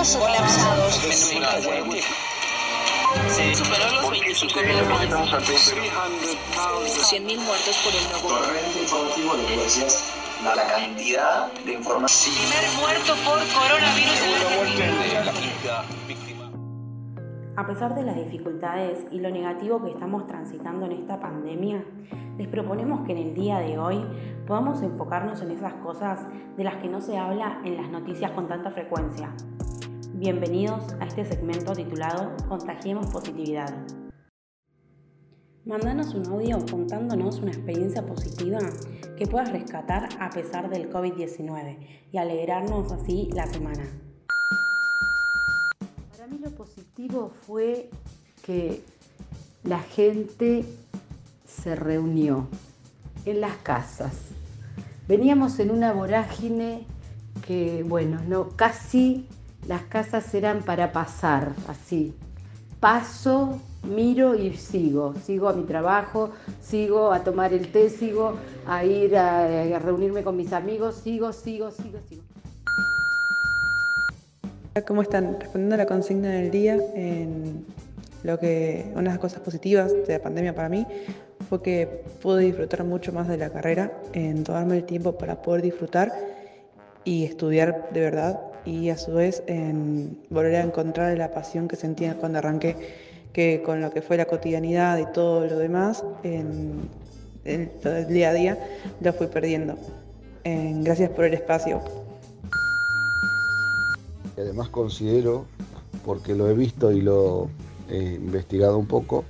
aeropuertos colapsados. Se superó los 25.000 muertos. 100.000 muertos por el nuevo Torrente informativo, vos decías, la, la cantidad de información. Primer muerto por coronavirus en Argentina. A pesar de las dificultades y lo negativo que estamos transitando en esta pandemia, les proponemos que en el día de hoy podamos enfocarnos en esas cosas de las que no se habla en las noticias con tanta frecuencia. Bienvenidos a este segmento titulado Contagiemos Positividad. Mándanos un audio contándonos una experiencia positiva que puedas rescatar a pesar del COVID-19 y alegrarnos así la semana. Para mí lo positivo fue que la gente se reunió en las casas. Veníamos en una vorágine que, bueno, no, casi las casas eran para pasar, así. Paso, miro y sigo. Sigo a mi trabajo, sigo a tomar el té, sigo a ir a, a reunirme con mis amigos, sigo, sigo, sigo, sigo. ¿Cómo están? Respondiendo a la consigna del día, lo que una de las cosas positivas de la pandemia para mí fue que pude disfrutar mucho más de la carrera, en tomarme el tiempo para poder disfrutar y estudiar de verdad y a su vez en volver a encontrar la pasión que sentía cuando arranqué, que con lo que fue la cotidianidad y todo lo demás, en, todo el día a día, lo fui perdiendo. En- gracias por el espacio. Además considero, porque lo he visto y lo he investigado un poco,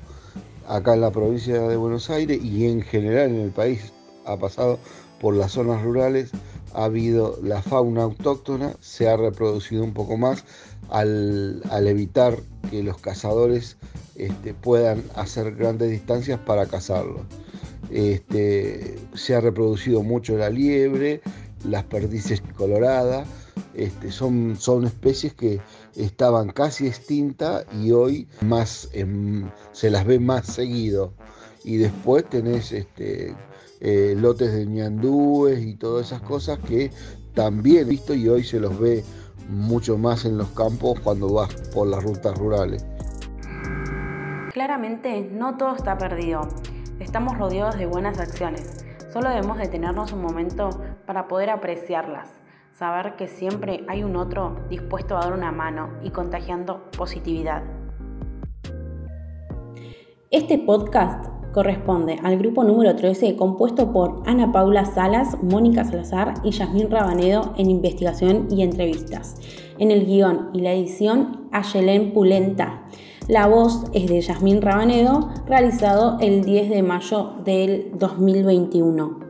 acá en la provincia de Buenos Aires y en general en el país ha pasado por las zonas rurales, ha habido la fauna autóctona, se ha reproducido un poco más al, al evitar que los cazadores este, puedan hacer grandes distancias para cazarlos. Este, se ha reproducido mucho la liebre, las perdices coloradas, este, son, son especies que estaban casi extintas y hoy más em, se las ve más seguido. Y después tenés este, eh, lotes de ñandúes y todas esas cosas que también he visto y hoy se los ve mucho más en los campos cuando vas por las rutas rurales. Claramente no todo está perdido. Estamos rodeados de buenas acciones. Solo debemos detenernos un momento para poder apreciarlas. Saber que siempre hay un otro dispuesto a dar una mano y contagiando positividad. Este podcast corresponde al grupo número 13 compuesto por Ana Paula Salas, Mónica Salazar y Yasmín Rabanedo en investigación y entrevistas. En el guion y la edición, Ayelén Pulenta. La voz es de Yasmín Rabanedo, realizado el 10 de mayo del 2021.